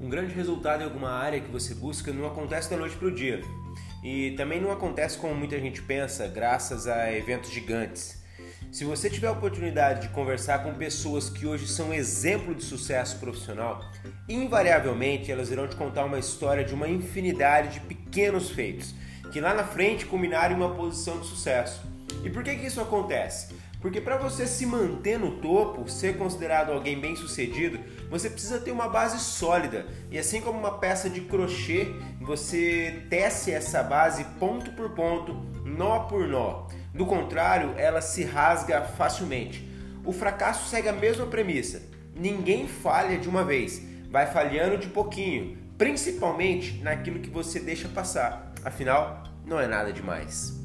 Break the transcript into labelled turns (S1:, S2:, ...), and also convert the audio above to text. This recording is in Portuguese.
S1: Um grande resultado em alguma área que você busca não acontece da noite para o dia. E também não acontece como muita gente pensa, graças a eventos gigantes. Se você tiver a oportunidade de conversar com pessoas que hoje são exemplo de sucesso profissional, invariavelmente elas irão te contar uma história de uma infinidade de pequenos feitos que lá na frente culminaram em uma posição de sucesso. E por que, que isso acontece? Porque para você se manter no topo, ser considerado alguém bem sucedido, você precisa ter uma base sólida. E assim como uma peça de crochê, você tece essa base ponto por ponto, nó por nó. Do contrário, ela se rasga facilmente. O fracasso segue a mesma premissa. Ninguém falha de uma vez, vai falhando de pouquinho, principalmente naquilo que você deixa passar. Afinal, não é nada demais.